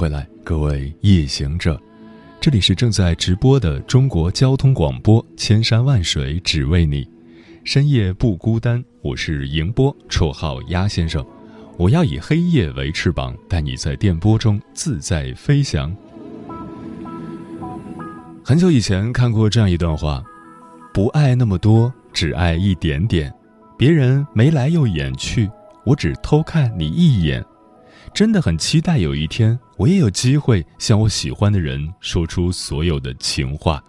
回来，各位夜行者，这里是正在直播的中国交通广播，千山万水只为你，深夜不孤单。我是迎波，绰号鸭先生。我要以黑夜为翅膀，带你在电波中自在飞翔。很久以前看过这样一段话：不爱那么多，只爱一点点。别人眉来又眼去，我只偷看你一眼。真的很期待有一天，我也有机会向我喜欢的人说出所有的情话。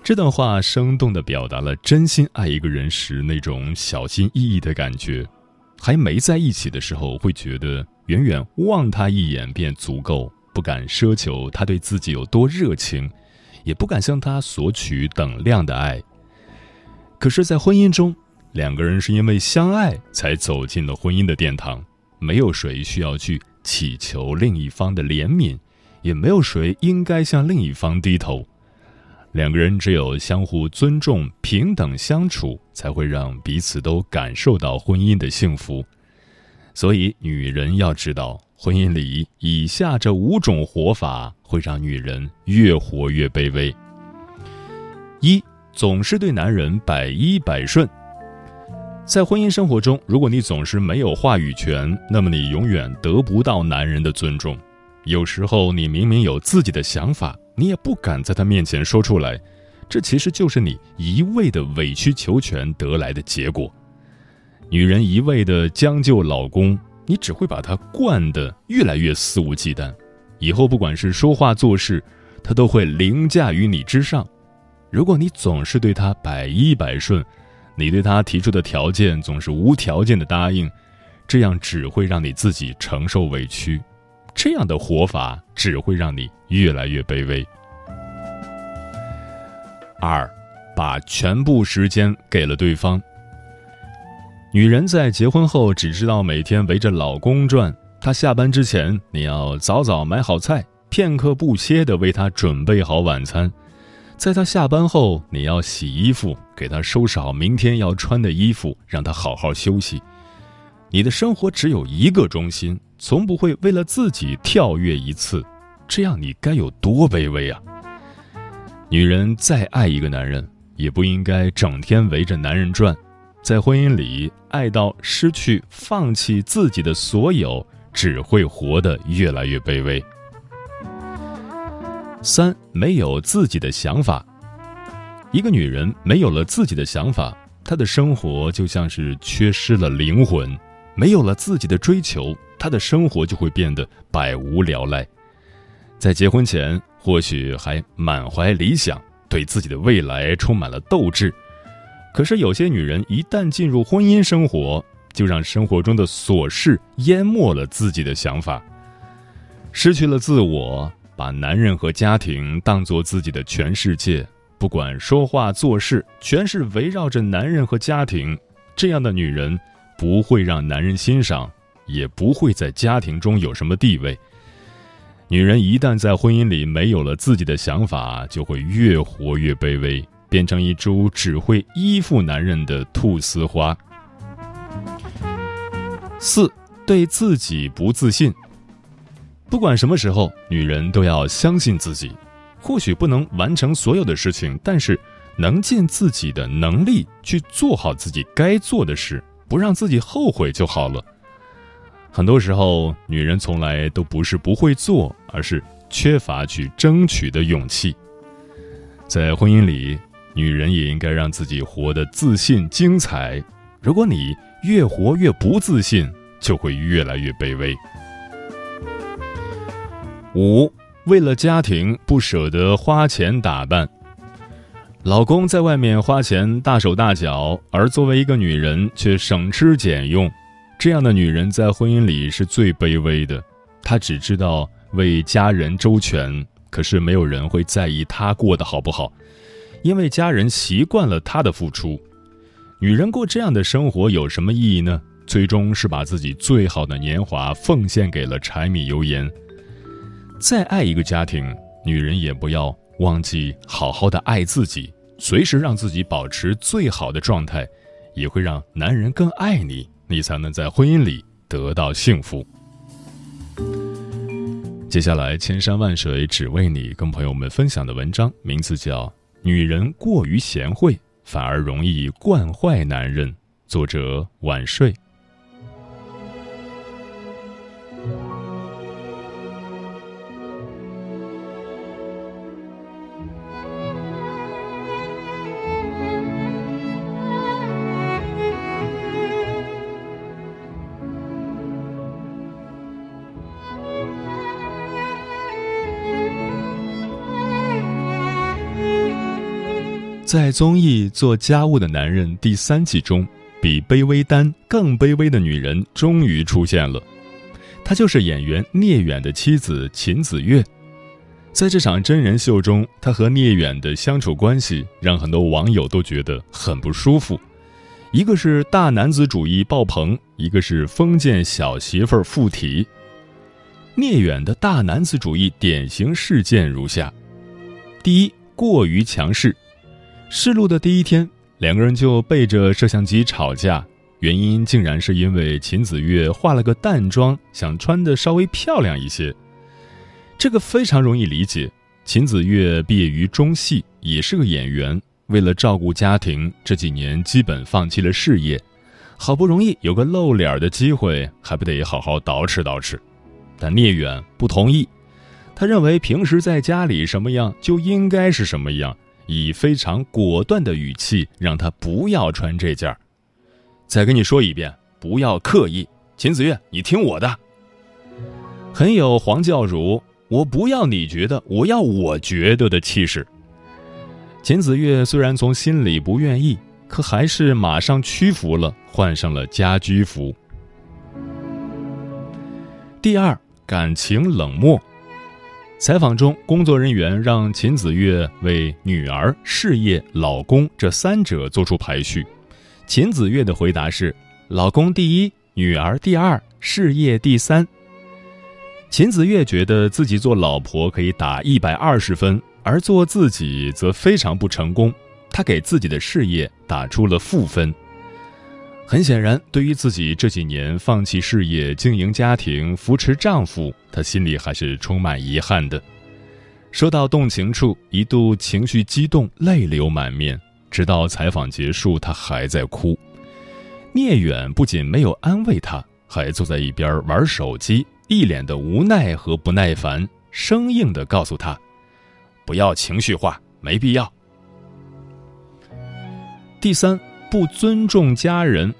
这段话生动地表达了真心爱一个人时那种小心翼翼的感觉。还没在一起的时候，会觉得远远望他一眼便足够，不敢奢求他对自己有多热情，也不敢向他索取等量的爱。可是，在婚姻中，两个人是因为相爱才走进了婚姻的殿堂。没有谁需要去祈求另一方的怜悯，也没有谁应该向另一方低头。两个人只有相互尊重、平等相处，才会让彼此都感受到婚姻的幸福。所以，女人要知道，婚姻里以下这五种活法会让女人越活越卑微。一，总是对男人百依百顺。在婚姻生活中，如果你总是没有话语权，那么你永远得不到男人的尊重。有时候，你明明有自己的想法，你也不敢在他面前说出来，这其实就是你一味的委曲求全得来的结果。女人一味的将就老公，你只会把他惯得越来越肆无忌惮，以后不管是说话做事，他都会凌驾于你之上。如果你总是对他百依百顺，你对他提出的条件总是无条件的答应，这样只会让你自己承受委屈，这样的活法只会让你越来越卑微。二，把全部时间给了对方。女人在结婚后只知道每天围着老公转，她下班之前你要早早买好菜，片刻不歇的为他准备好晚餐。在他下班后，你要洗衣服，给他收拾好明天要穿的衣服，让他好好休息。你的生活只有一个中心，从不会为了自己跳跃一次，这样你该有多卑微啊！女人再爱一个男人，也不应该整天围着男人转，在婚姻里爱到失去、放弃自己的所有，只会活得越来越卑微。三没有自己的想法，一个女人没有了自己的想法，她的生活就像是缺失了灵魂；没有了自己的追求，她的生活就会变得百无聊赖。在结婚前，或许还满怀理想，对自己的未来充满了斗志；可是有些女人一旦进入婚姻生活，就让生活中的琐事淹没了自己的想法，失去了自我。把男人和家庭当做自己的全世界，不管说话做事，全是围绕着男人和家庭。这样的女人不会让男人欣赏，也不会在家庭中有什么地位。女人一旦在婚姻里没有了自己的想法，就会越活越卑微，变成一株只会依附男人的菟丝花。四，对自己不自信。不管什么时候，女人都要相信自己。或许不能完成所有的事情，但是能尽自己的能力去做好自己该做的事，不让自己后悔就好了。很多时候，女人从来都不是不会做，而是缺乏去争取的勇气。在婚姻里，女人也应该让自己活得自信、精彩。如果你越活越不自信，就会越来越卑微。五，为了家庭不舍得花钱打扮。老公在外面花钱大手大脚，而作为一个女人却省吃俭用，这样的女人在婚姻里是最卑微的。她只知道为家人周全，可是没有人会在意她过得好不好，因为家人习惯了他的付出。女人过这样的生活有什么意义呢？最终是把自己最好的年华奉献给了柴米油盐。再爱一个家庭，女人也不要忘记好好的爱自己，随时让自己保持最好的状态，也会让男人更爱你，你才能在婚姻里得到幸福。接下来，千山万水只为你，跟朋友们分享的文章名字叫《女人过于贤惠》。反而容易惯坏男人。作者：晚睡。在综艺《做家务的男人》第三季中，比卑微丹更卑微的女人终于出现了。她就是演员聂远的妻子秦子月。在这场真人秀中，她和聂远的相处关系让很多网友都觉得很不舒服。一个是大男子主义爆棚，一个是封建小媳妇儿附体。聂远的大男子主义典型事件如下：第一，过于强势。试录的第一天，两个人就背着摄像机吵架，原因竟然是因为秦子月化了个淡妆，想穿的稍微漂亮一些。这个非常容易理解。秦子月毕业于中戏，也是个演员，为了照顾家庭，这几年基本放弃了事业。好不容易有个露脸的机会，还不得好好捯饬捯饬？但聂远不同意，他认为平时在家里什么样就应该是什么样。以非常果断的语气让他不要穿这件儿。再跟你说一遍，不要刻意。秦子月，你听我的。很有黄教主，我不要你觉得，我要我觉得的气势。秦子月虽然从心里不愿意，可还是马上屈服了，换上了家居服。第二，感情冷漠。采访中，工作人员让秦子月为女儿、事业、老公这三者做出排序。秦子月的回答是：老公第一，女儿第二，事业第三。秦子月觉得自己做老婆可以打一百二十分，而做自己则非常不成功。她给自己的事业打出了负分。很显然，对于自己这几年放弃事业、经营家庭、扶持丈夫，她心里还是充满遗憾的。说到动情处，一度情绪激动，泪流满面。直到采访结束，她还在哭。聂远不仅没有安慰她，还坐在一边玩手机，一脸的无奈和不耐烦，生硬地告诉她：“不要情绪化，没必要。”第三。不尊重家人，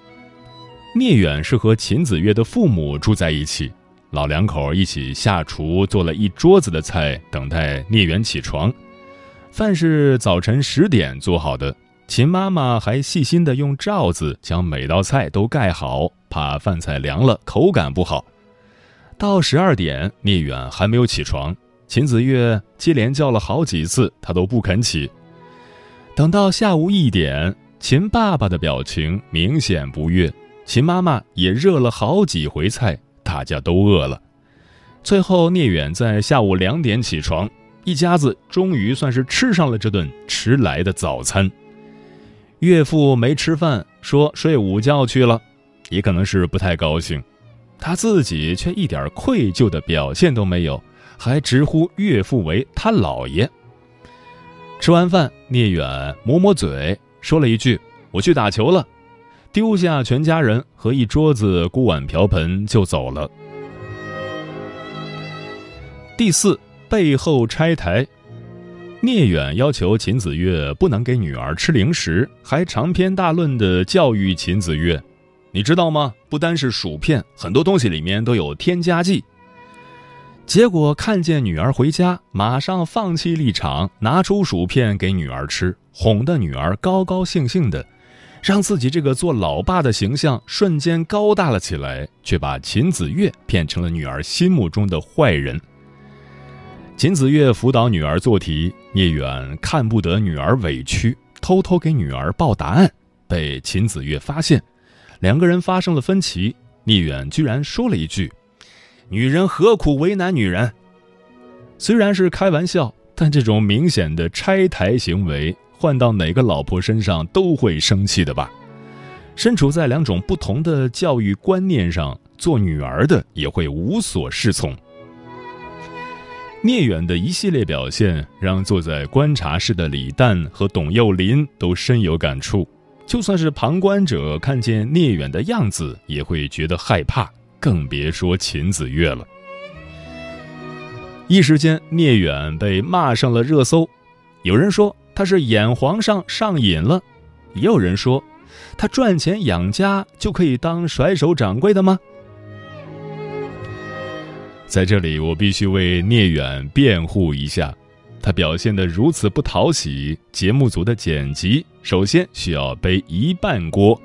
聂远是和秦子月的父母住在一起，老两口一起下厨做了一桌子的菜，等待聂远起床。饭是早晨十点做好的，秦妈妈还细心的用罩子将每道菜都盖好，怕饭菜凉了口感不好。到十二点，聂远还没有起床，秦子月接连叫了好几次，他都不肯起。等到下午一点。秦爸爸的表情明显不悦，秦妈妈也热了好几回菜，大家都饿了。最后，聂远在下午两点起床，一家子终于算是吃上了这顿迟来的早餐。岳父没吃饭，说睡午觉去了，也可能是不太高兴。他自己却一点愧疚的表现都没有，还直呼岳父为他姥爷。吃完饭，聂远抹抹嘴。说了一句：“我去打球了。”丢下全家人和一桌子锅碗瓢盆就走了。第四，背后拆台。聂远要求秦子越不能给女儿吃零食，还长篇大论的教育秦子越：“你知道吗？不单是薯片，很多东西里面都有添加剂。”结果看见女儿回家，马上放弃立场，拿出薯片给女儿吃，哄得女儿高高兴兴的，让自己这个做老爸的形象瞬间高大了起来，却把秦子月变成了女儿心目中的坏人。秦子月辅导女儿做题，聂远看不得女儿委屈，偷偷给女儿报答案，被秦子月发现，两个人发生了分歧。聂远居然说了一句：“女人何苦为难女人？”虽然是开玩笑，但这种明显的拆台行为，换到哪个老婆身上都会生气的吧？身处在两种不同的教育观念上，做女儿的也会无所适从。聂远的一系列表现，让坐在观察室的李诞和董又霖都深有感触。就算是旁观者看见聂远的样子，也会觉得害怕，更别说秦子越了。一时间，聂远被骂上了热搜。有人说他是演皇上上瘾了，也有人说他赚钱养家就可以当甩手掌柜的吗？在这里，我必须为聂远辩护一下。他表现得如此不讨喜，节目组的剪辑首先需要背一半锅。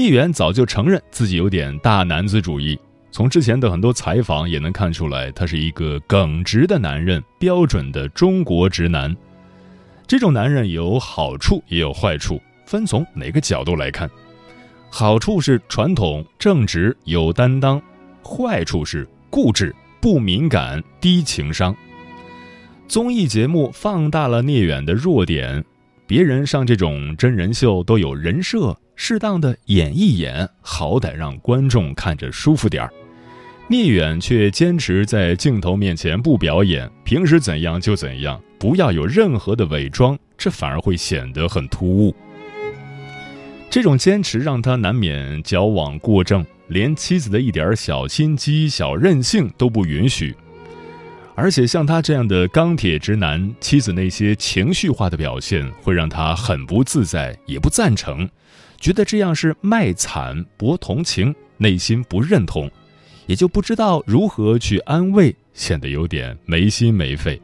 聂远早就承认自己有点大男子主义，从之前的很多采访也能看出来，他是一个耿直的男人，标准的中国直男。这种男人有好处也有坏处，分从哪个角度来看。好处是传统、正直、有担当；坏处是。固执、不敏感、低情商。综艺节目放大了聂远的弱点，别人上这种真人秀都有人设，适当的演一演，好歹让观众看着舒服点儿。聂远却坚持在镜头面前不表演，平时怎样就怎样，不要有任何的伪装，这反而会显得很突兀。这种坚持让他难免矫枉过正。连妻子的一点小心机、小任性都不允许，而且像他这样的钢铁直男，妻子那些情绪化的表现会让他很不自在，也不赞成，觉得这样是卖惨博同情，内心不认同，也就不知道如何去安慰，显得有点没心没肺。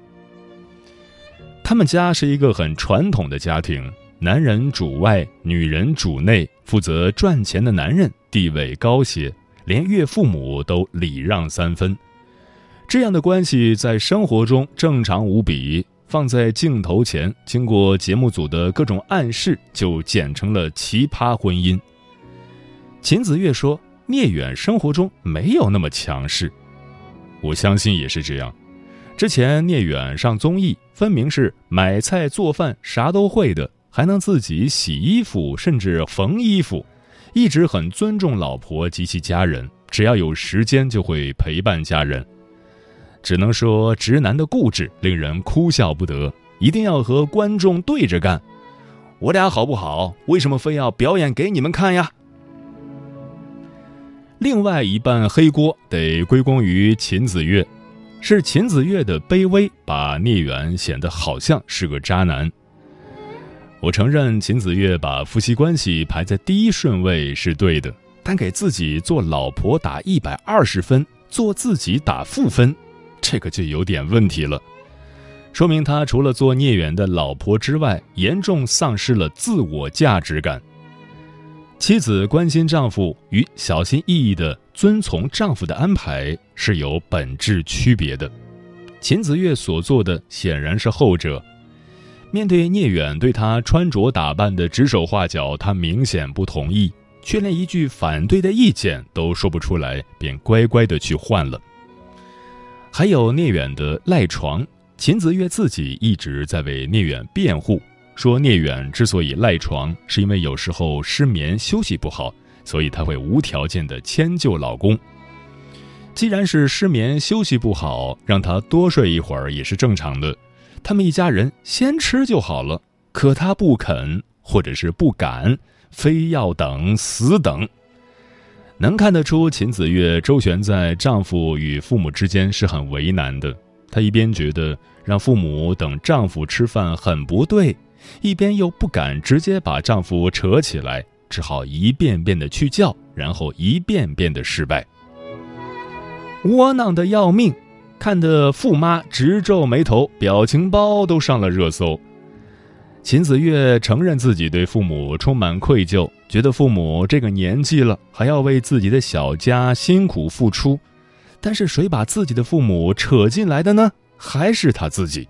他们家是一个很传统的家庭。男人主外，女人主内，负责赚钱的男人地位高些，连岳父母都礼让三分。这样的关系在生活中正常无比，放在镜头前，经过节目组的各种暗示，就剪成了奇葩婚姻。秦子月说：“聂远生活中没有那么强势。”我相信也是这样。之前聂远上综艺，分明是买菜做饭啥都会的。还能自己洗衣服，甚至缝衣服，一直很尊重老婆及其家人，只要有时间就会陪伴家人。只能说直男的固执令人哭笑不得，一定要和观众对着干。我俩好不好？为什么非要表演给你们看呀？另外一半黑锅得归功于秦子月，是秦子月的卑微把聂远显得好像是个渣男。我承认秦子月把夫妻关系排在第一顺位是对的，但给自己做老婆打一百二十分，做自己打负分，这个就有点问题了。说明他除了做聂远的老婆之外，严重丧失了自我价值感。妻子关心丈夫与小心翼翼的遵从丈夫的安排是有本质区别的。秦子月所做的显然是后者。面对聂远对他穿着打扮的指手画脚，他明显不同意，却连一句反对的意见都说不出来，便乖乖的去换了。还有聂远的赖床，秦子越自己一直在为聂远辩护，说聂远之所以赖床，是因为有时候失眠休息不好，所以他会无条件的迁就老公。既然是失眠休息不好，让他多睡一会儿也是正常的。他们一家人先吃就好了，可他不肯，或者是不敢，非要等死等。能看得出秦子月周旋在丈夫与父母之间是很为难的。她一边觉得让父母等丈夫吃饭很不对，一边又不敢直接把丈夫扯起来，只好一遍遍的去叫，然后一遍遍的失败，窝囊的要命。看得富妈直皱眉头，表情包都上了热搜。秦子月承认自己对父母充满愧疚，觉得父母这个年纪了还要为自己的小家辛苦付出，但是谁把自己的父母扯进来的呢？还是他自己。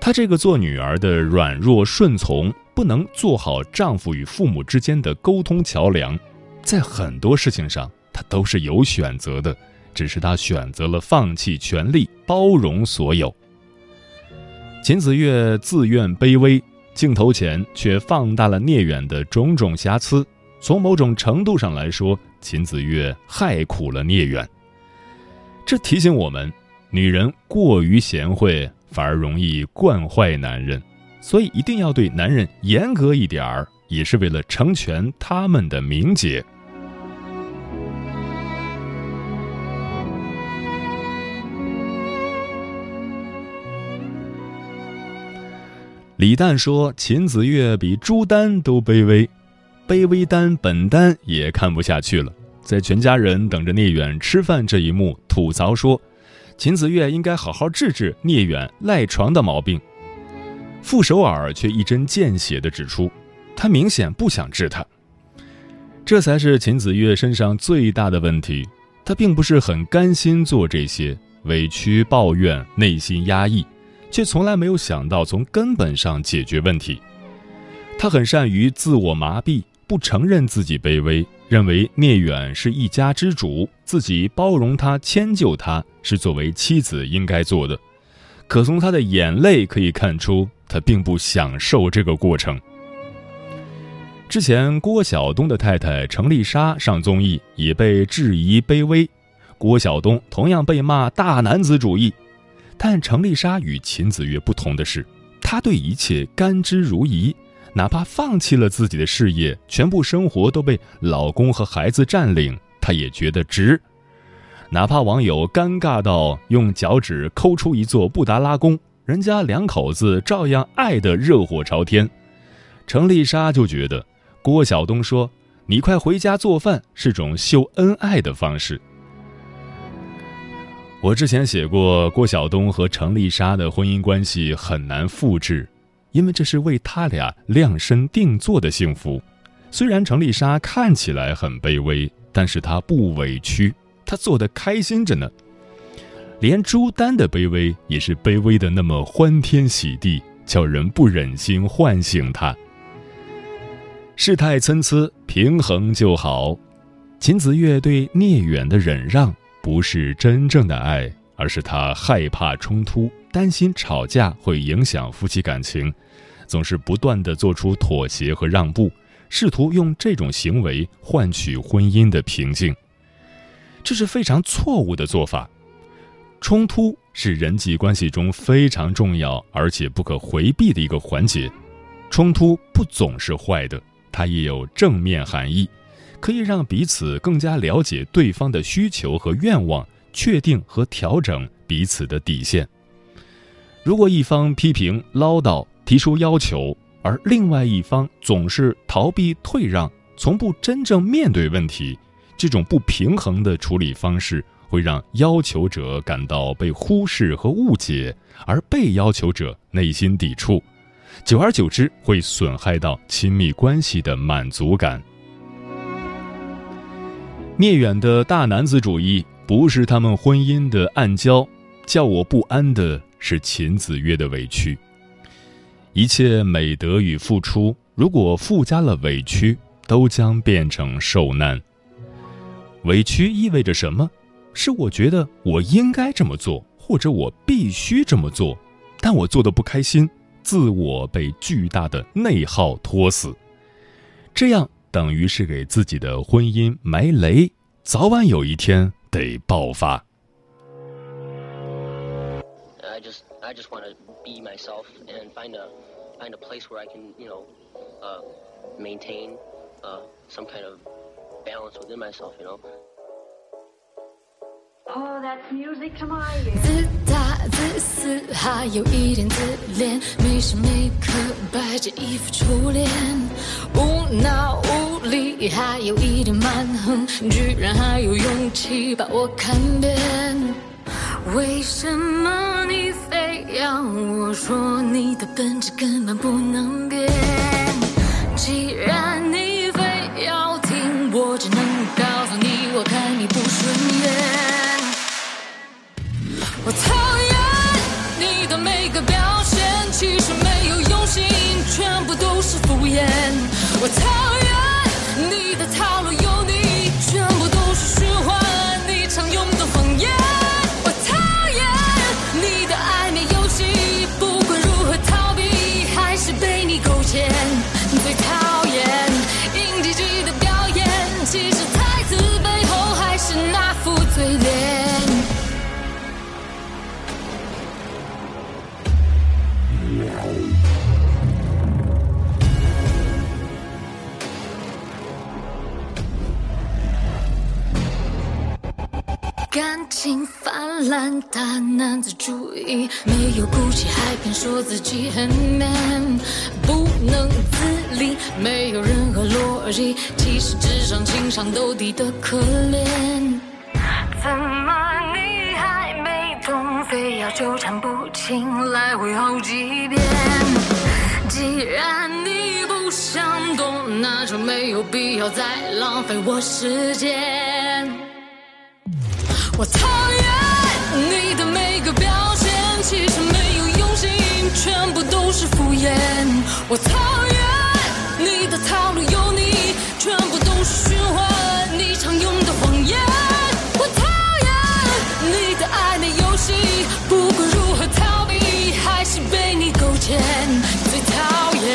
她这个做女儿的软弱顺从，不能做好丈夫与父母之间的沟通桥梁，在很多事情上她都是有选择的，只是她选择了放弃权利，包容所有。秦子月自愿卑微，镜头前却放大了聂远的种种瑕疵。从某种程度上来说，秦子越害苦了聂远。这提醒我们，女人过于贤惠，反而容易惯坏男人，所以一定要对男人严格一点儿，也是为了成全他们的名节。李诞说：“秦子越比朱丹都卑微，卑微丹本丹也看不下去了，在全家人等着聂远吃饭这一幕，吐槽说，秦子越应该好好治治聂远赖床的毛病。傅首尔却一针见血地指出，他明显不想治他。这才是秦子越身上最大的问题，他并不是很甘心做这些，委屈抱怨，内心压抑。”却从来没有想到从根本上解决问题。他很善于自我麻痹，不承认自己卑微，认为聂远是一家之主，自己包容他、迁就他是作为妻子应该做的。可从他的眼泪可以看出，他并不享受这个过程。之前郭晓东的太太程丽莎上综艺也被质疑卑微，郭晓东同样被骂大男子主义。但程丽莎与秦子越不同的是，她对一切甘之如饴，哪怕放弃了自己的事业，全部生活都被老公和孩子占领，她也觉得值。哪怕网友尴尬到用脚趾抠出一座布达拉宫，人家两口子照样爱得热火朝天。程丽莎就觉得，郭晓东说“你快回家做饭”是种秀恩爱的方式。我之前写过，郭晓东和程丽莎的婚姻关系很难复制，因为这是为他俩量身定做的幸福。虽然程丽莎看起来很卑微，但是她不委屈，她做的开心着呢。连朱丹的卑微也是卑微的那么欢天喜地，叫人不忍心唤醒她。事态参差，平衡就好。秦子月对聂远的忍让。不是真正的爱，而是他害怕冲突，担心吵架会影响夫妻感情，总是不断的做出妥协和让步，试图用这种行为换取婚姻的平静。这是非常错误的做法。冲突是人际关系中非常重要而且不可回避的一个环节。冲突不总是坏的，它也有正面含义。可以让彼此更加了解对方的需求和愿望，确定和调整彼此的底线。如果一方批评、唠叨、提出要求，而另外一方总是逃避、退让，从不真正面对问题，这种不平衡的处理方式会让要求者感到被忽视和误解，而被要求者内心抵触，久而久之会损害到亲密关系的满足感。聂远的大男子主义不是他们婚姻的暗礁，叫我不安的是秦子月的委屈。一切美德与付出，如果附加了委屈，都将变成受难。委屈意味着什么？是我觉得我应该这么做，或者我必须这么做，但我做的不开心，自我被巨大的内耗拖死，这样。等于是给自己的婚姻埋雷，早晚有一天得爆发。I just I just want to be myself and find a find a place where I can you know uh maintain uh some kind of balance within myself you know. Oh, that's music to my ears. 自私，还有一点自恋，每时每刻摆着一副初恋，无脑无理，还有一点蛮横，居然还有勇气把我看扁。为什么你非要我说你的本质根本不能变？既然你其实没有用心，全部都是敷衍。我讨厌你的套路。大男子主义，没有骨气还敢说自己很 man，不能自理，没有任何逻辑，其实智商情商都低得可怜。怎么你还没懂，非要纠缠不清，来回好几遍？既然你不想懂，那就没有必要再浪费我时间。我讨厌全部都是敷衍。我讨厌你的套路有你，全部都是循环，你常用的谎言。我讨厌你的暧昧游戏，不管如何逃避，还是被你勾牵。最讨厌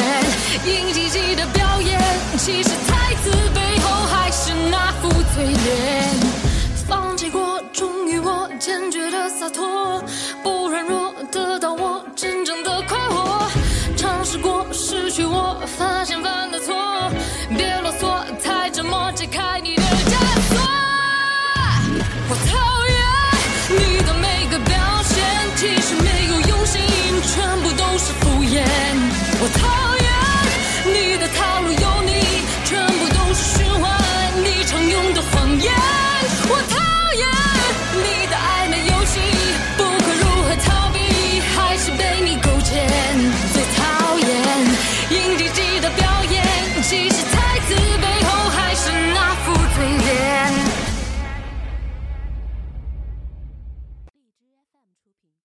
硬挤挤的表演，其实台词背后还是那副嘴脸。放弃过，终于我坚决的洒脱，不软弱，得到我解开你的。